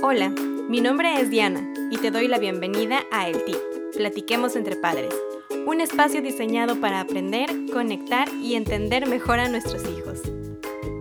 Hola, mi nombre es Diana y te doy la bienvenida a El Tip, Platiquemos entre Padres, un espacio diseñado para aprender, conectar y entender mejor a nuestros hijos.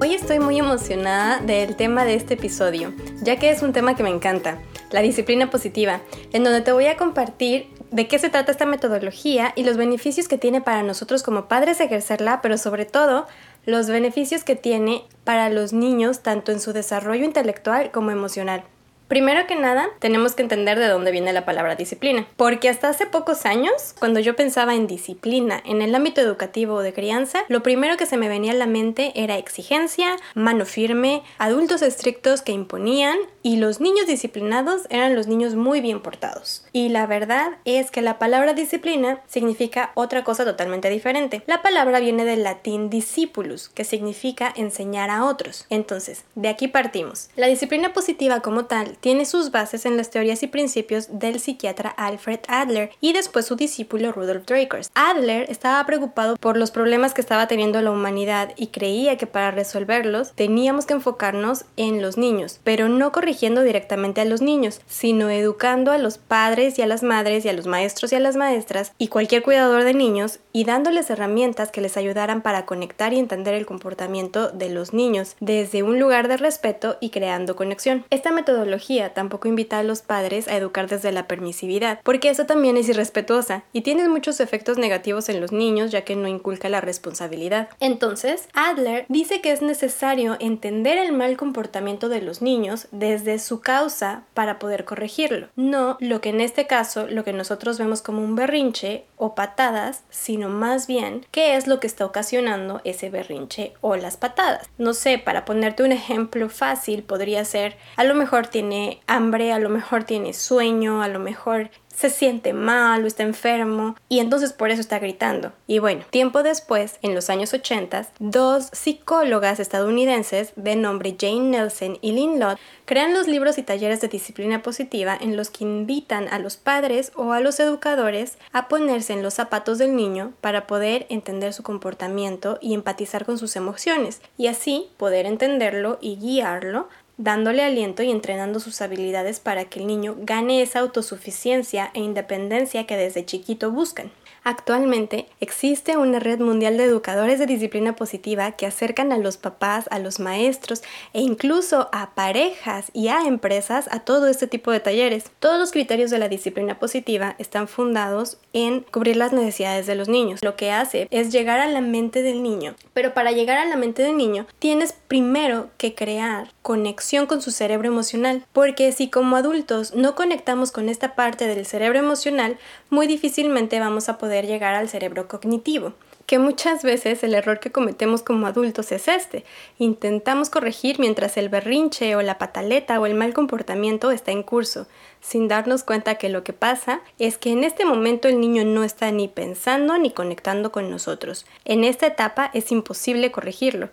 Hoy estoy muy emocionada del tema de este episodio, ya que es un tema que me encanta, la disciplina positiva, en donde te voy a compartir de qué se trata esta metodología y los beneficios que tiene para nosotros como padres ejercerla, pero sobre todo los beneficios que tiene para los niños tanto en su desarrollo intelectual como emocional. Primero que nada, tenemos que entender de dónde viene la palabra disciplina, porque hasta hace pocos años, cuando yo pensaba en disciplina en el ámbito educativo o de crianza, lo primero que se me venía a la mente era exigencia, mano firme, adultos estrictos que imponían y los niños disciplinados eran los niños muy bien portados. Y la verdad es que la palabra disciplina significa otra cosa totalmente diferente. La palabra viene del latín discipulus, que significa enseñar a otros. Entonces, de aquí partimos. La disciplina positiva como tal tiene sus bases en las teorías y principios del psiquiatra Alfred Adler y después su discípulo Rudolf Dreikurs. Adler estaba preocupado por los problemas que estaba teniendo la humanidad y creía que para resolverlos teníamos que enfocarnos en los niños, pero no corrigiendo directamente a los niños, sino educando a los padres y a las madres y a los maestros y a las maestras y cualquier cuidador de niños y dándoles herramientas que les ayudaran para conectar y entender el comportamiento de los niños desde un lugar de respeto y creando conexión. Esta metodología tampoco invita a los padres a educar desde la permisividad, porque eso también es irrespetuosa y tiene muchos efectos negativos en los niños ya que no inculca la responsabilidad. Entonces, Adler dice que es necesario entender el mal comportamiento de los niños desde su causa para poder corregirlo, no lo que en este caso lo que nosotros vemos como un berrinche o patadas, sino más bien qué es lo que está ocasionando ese berrinche o las patadas. No sé, para ponerte un ejemplo fácil podría ser a lo mejor tiene hambre, a lo mejor tiene sueño, a lo mejor se siente mal o está enfermo y entonces por eso está gritando. Y bueno, tiempo después, en los años 80, dos psicólogas estadounidenses de nombre Jane Nelson y Lynn Lott crean los libros y talleres de disciplina positiva en los que invitan a los padres o a los educadores a ponerse en los zapatos del niño para poder entender su comportamiento y empatizar con sus emociones y así poder entenderlo y guiarlo dándole aliento y entrenando sus habilidades para que el niño gane esa autosuficiencia e independencia que desde chiquito buscan. Actualmente existe una red mundial de educadores de disciplina positiva que acercan a los papás, a los maestros e incluso a parejas y a empresas a todo este tipo de talleres. Todos los criterios de la disciplina positiva están fundados en cubrir las necesidades de los niños. Lo que hace es llegar a la mente del niño. Pero para llegar a la mente del niño tienes primero que crear conexión con su cerebro emocional. Porque si como adultos no conectamos con esta parte del cerebro emocional, muy difícilmente vamos a poder llegar al cerebro cognitivo que muchas veces el error que cometemos como adultos es este. Intentamos corregir mientras el berrinche o la pataleta o el mal comportamiento está en curso, sin darnos cuenta que lo que pasa es que en este momento el niño no está ni pensando ni conectando con nosotros. En esta etapa es imposible corregirlo.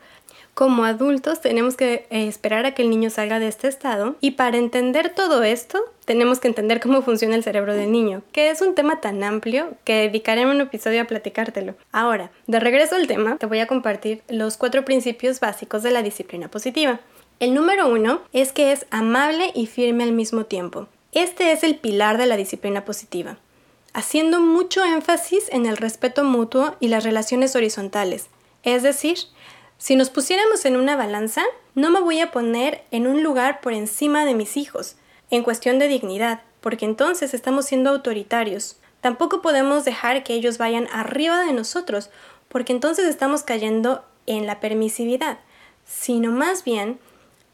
Como adultos tenemos que eh, esperar a que el niño salga de este estado y para entender todo esto tenemos que entender cómo funciona el cerebro del niño, que es un tema tan amplio que dedicaré un episodio a platicártelo. Ahora, de regreso al tema, te voy a compartir los cuatro principios básicos de la disciplina positiva. El número uno es que es amable y firme al mismo tiempo. Este es el pilar de la disciplina positiva, haciendo mucho énfasis en el respeto mutuo y las relaciones horizontales, es decir, si nos pusiéramos en una balanza, no me voy a poner en un lugar por encima de mis hijos, en cuestión de dignidad, porque entonces estamos siendo autoritarios. Tampoco podemos dejar que ellos vayan arriba de nosotros, porque entonces estamos cayendo en la permisividad, sino más bien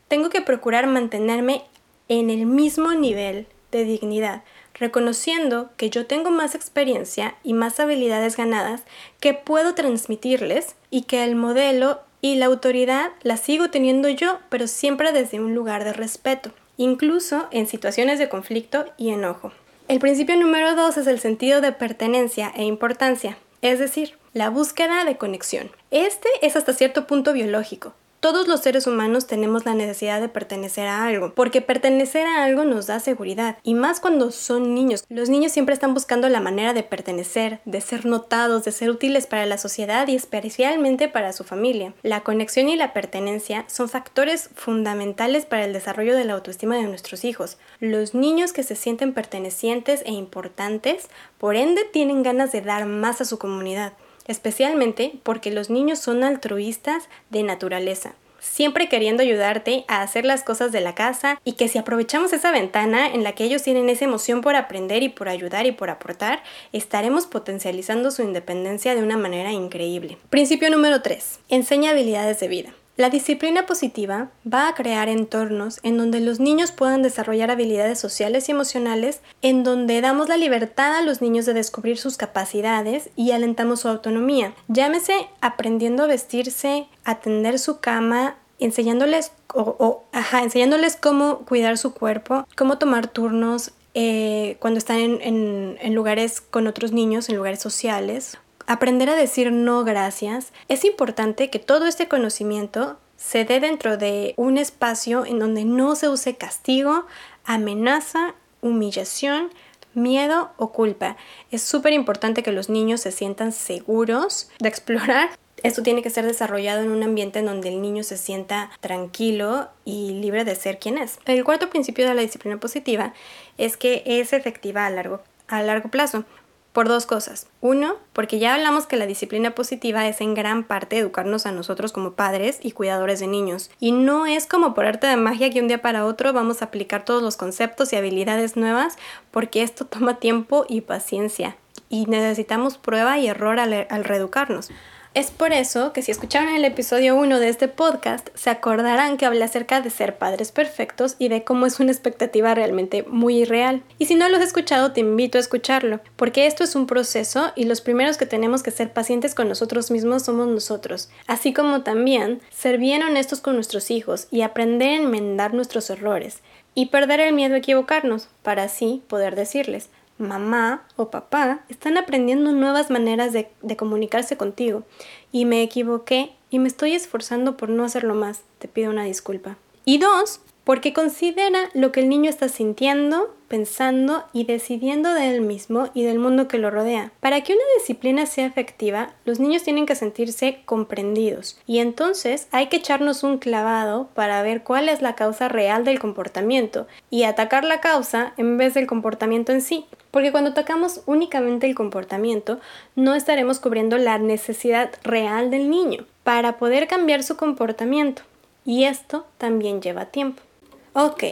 tengo que procurar mantenerme en el mismo nivel de dignidad, reconociendo que yo tengo más experiencia y más habilidades ganadas que puedo transmitirles y que el modelo y la autoridad la sigo teniendo yo, pero siempre desde un lugar de respeto, incluso en situaciones de conflicto y enojo. El principio número dos es el sentido de pertenencia e importancia, es decir, la búsqueda de conexión. Este es hasta cierto punto biológico, Todos los seres humanos tenemos la necesidad de pertenecer a algo, porque pertenecer a algo nos da seguridad, y más cuando son niños. Los niños siempre están buscando la manera de pertenecer, de ser notados, de ser útiles para la sociedad y especialmente para su familia. La conexión y la pertenencia son factores fundamentales para el desarrollo de la autoestima de nuestros hijos. Los niños que se sienten pertenecientes e importantes, por ende, tienen ganas de dar más a su comunidad especialmente porque los niños son altruistas de naturaleza siempre queriendo ayudarte a hacer las cosas de la casa y que si aprovechamos esa ventana en la que ellos tienen esa emoción por aprender y por ayudar y por aportar, estaremos potencializando su independencia de una manera increíble. Principio número 3. Enseña habilidades de vida. La disciplina positiva va a crear entornos en donde los niños puedan desarrollar habilidades sociales y emocionales, en donde damos la libertad a los niños de descubrir sus capacidades y alentamos su autonomía. Llámese aprendiendo a vestirse, atender su cama, enseñándoles, o, enseñándoles cómo cuidar su cuerpo, cómo tomar turnos, eh, cuando están en, lugares con otros niños, en lugares sociales, aprender a decir no gracias, es importante que todo este conocimiento se dé dentro de un espacio en donde no se use castigo, amenaza, humillación, miedo o culpa. Es súper importante que los niños se sientan seguros de explorar. Esto tiene que ser desarrollado en un ambiente en donde el niño se sienta tranquilo y libre de ser quien es. El cuarto principio de la disciplina positiva es que es efectiva a largo, a largo plazo. Por dos cosas. Uno, porque ya hablamos que la disciplina positiva es en gran parte educarnos a nosotros como padres y cuidadores de niños. Y no es como por arte de magia que un día para otro vamos a aplicar todos los conceptos y habilidades nuevas, porque esto toma tiempo y paciencia. Y necesitamos prueba y error al, al reeducarnos. Es por eso que si escucharon el episodio 1 de este podcast, se acordarán que hablé acerca de ser padres perfectos y de cómo es una expectativa realmente muy irreal. Y si no lo has escuchado, te invito a escucharlo, porque esto es un proceso y los primeros que tenemos que ser pacientes con nosotros mismos somos nosotros, así como también ser bien honestos con nuestros hijos y aprender a enmendar nuestros errores y perder el miedo a equivocarnos para así poder decirles, mamá o papá están aprendiendo nuevas maneras de, comunicarse contigo y me equivoqué y me estoy esforzando por no hacerlo más. Te pido una disculpa. Y dos, porque considera lo que el niño está sintiendo, pensando y decidiendo de él mismo y del mundo que lo rodea. Para que una disciplina sea efectiva, los niños tienen que sentirse comprendidos y entonces hay que echarnos un clavado para ver cuál es la causa real del comportamiento y atacar la causa en vez del comportamiento en sí. Porque cuando atacamos únicamente el comportamiento, no estaremos cubriendo la necesidad real del niño para poder cambiar su comportamiento. Y esto también lleva tiempo. Ok,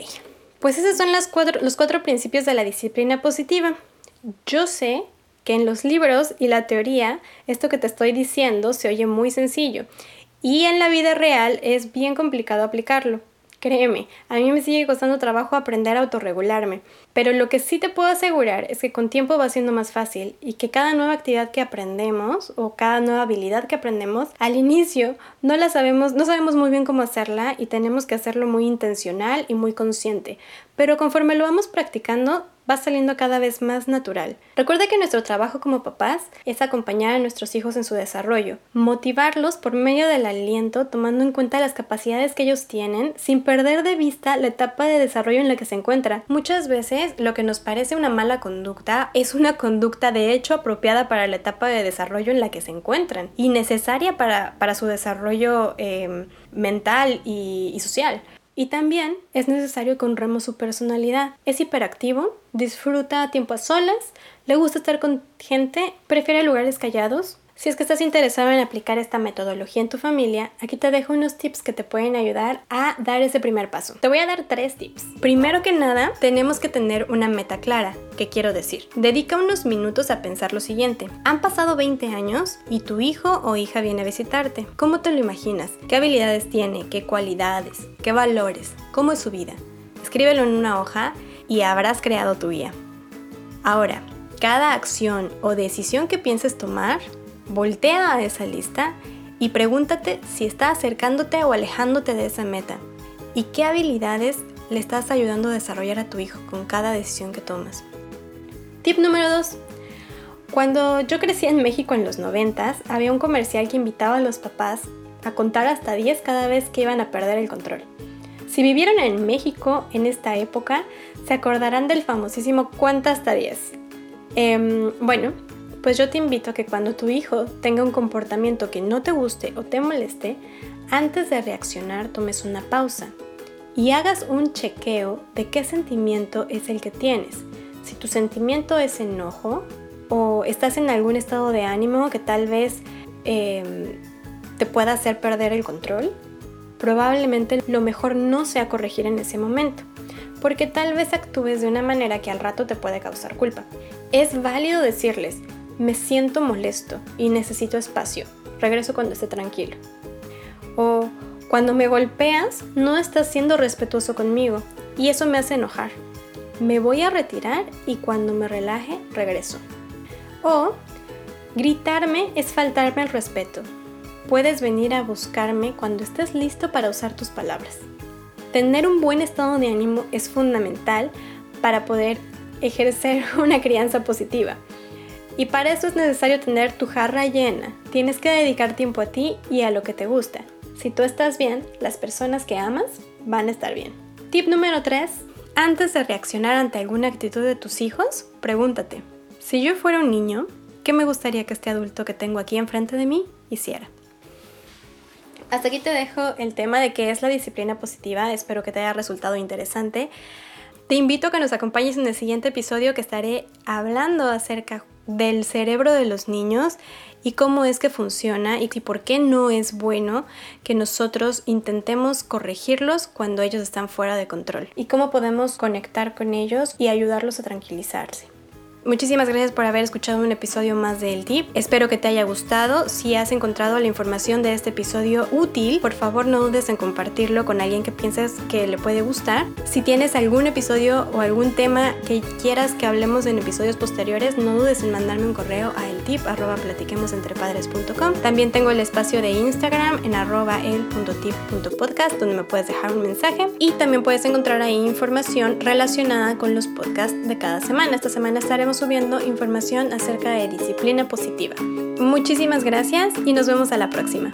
pues esos son los cuatro principios de la disciplina positiva. Yo sé que en los libros y la teoría esto que te estoy diciendo se oye muy sencillo y en la vida real es bien complicado aplicarlo. Créeme, a mí me sigue costando trabajo aprender a autorregularme, pero lo que sí te puedo asegurar es que con tiempo va siendo más fácil y que cada nueva actividad que aprendemos o cada nueva habilidad que aprendemos, al inicio no la sabemos, no sabemos muy bien cómo hacerla y tenemos que hacerlo muy intencional y muy consciente, pero conforme lo vamos practicando, va saliendo cada vez más natural. Recuerda que nuestro trabajo como papás es acompañar a nuestros hijos en su desarrollo, motivarlos por medio del aliento, tomando en cuenta las capacidades que ellos tienen, sin perder de vista la etapa de desarrollo en la que se encuentra. Muchas veces lo que nos parece una mala conducta es una conducta de hecho apropiada para la etapa de desarrollo en la que se encuentran y necesaria para, su desarrollo eh, mental y social. Y también es necesario que honremos su personalidad. Es hiperactivo, disfruta tiempo a solas, le gusta estar con gente, prefiere lugares callados, si es que estás interesado en aplicar esta metodología en tu familia, aquí te dejo unos tips que te pueden ayudar a dar ese primer paso. Te voy a dar tres tips. Primero que nada, tenemos que tener una meta clara. ¿Qué quiero decir? Dedica unos minutos a pensar lo siguiente. Han pasado 20 años y tu hijo o hija viene a visitarte. ¿Cómo te lo imaginas? ¿Qué habilidades tiene? ¿Qué cualidades? ¿Qué valores? ¿Cómo es su vida? Escríbelo en una hoja y habrás creado tu guía. Ahora, cada acción o decisión que pienses tomar Voltea a esa lista y pregúntate si está acercándote o alejándote de esa meta y qué habilidades le estás ayudando a desarrollar a tu hijo con cada decisión que tomas. Tip número 2. Cuando yo crecí en México en los 90, había un comercial que invitaba a los papás a contar hasta 10 cada vez que iban a perder el control. Si vivieron en México en esta época, se acordarán del famosísimo cuenta hasta 10. Em, bueno, pues yo te invito a que cuando tu hijo tenga un comportamiento que no te guste o te moleste, antes de reaccionar tomes una pausa y hagas un chequeo de qué sentimiento es el que tienes. Si tu sentimiento es enojo o estás en algún estado de ánimo que tal vez em, te pueda hacer perder el control, probablemente lo mejor no sea corregir en ese momento, porque tal vez actúes de una manera que al rato te puede causar culpa. Es válido decirles, me siento molesto y necesito espacio, regreso cuando esté tranquilo. O cuando me golpeas, no estás siendo respetuoso conmigo y eso me hace enojar. Me voy a retirar y cuando me relaje, regreso. O gritarme es faltarme el respeto. Puedes venir a buscarme cuando estés listo para usar tus palabras. Tener un buen estado de ánimo es fundamental para poder ejercer una crianza positiva. Y para eso es necesario tener tu jarra llena. Tienes que dedicar tiempo a ti y a lo que te gusta. Si tú estás bien, las personas que amas van a estar bien. Tip número 3. Antes de reaccionar ante alguna actitud de tus hijos, pregúntate, si yo fuera un niño, ¿qué me gustaría que este adulto que tengo aquí enfrente de mí hiciera? Hasta aquí te dejo el tema de qué es la disciplina positiva, espero que te haya resultado interesante. Te invito a que nos acompañes en el siguiente episodio que estaré hablando acerca del cerebro de los niños y cómo es que funciona y por qué no es bueno que nosotros intentemos corregirlos cuando ellos están fuera de control y cómo podemos conectar con ellos y ayudarlos a tranquilizarse. Muchísimas gracias por haber escuchado un episodio más de El Tip. Espero que te haya gustado. Si has encontrado la información de este episodio útil, por favor no dudes en compartirlo con alguien que pienses que le puede gustar. Si tienes algún episodio o algún tema que quieras que hablemos en episodios posteriores, no dudes en mandarme un correo a eltip@platiquemosentrepadres.com. También tengo el espacio de Instagram en arroba el.tip.podcast donde me puedes dejar un mensaje y también puedes encontrar ahí información relacionada con los podcasts de cada semana. Esta semana estaremos subiendo información acerca de disciplina positiva. Muchísimas gracias y nos vemos a la próxima.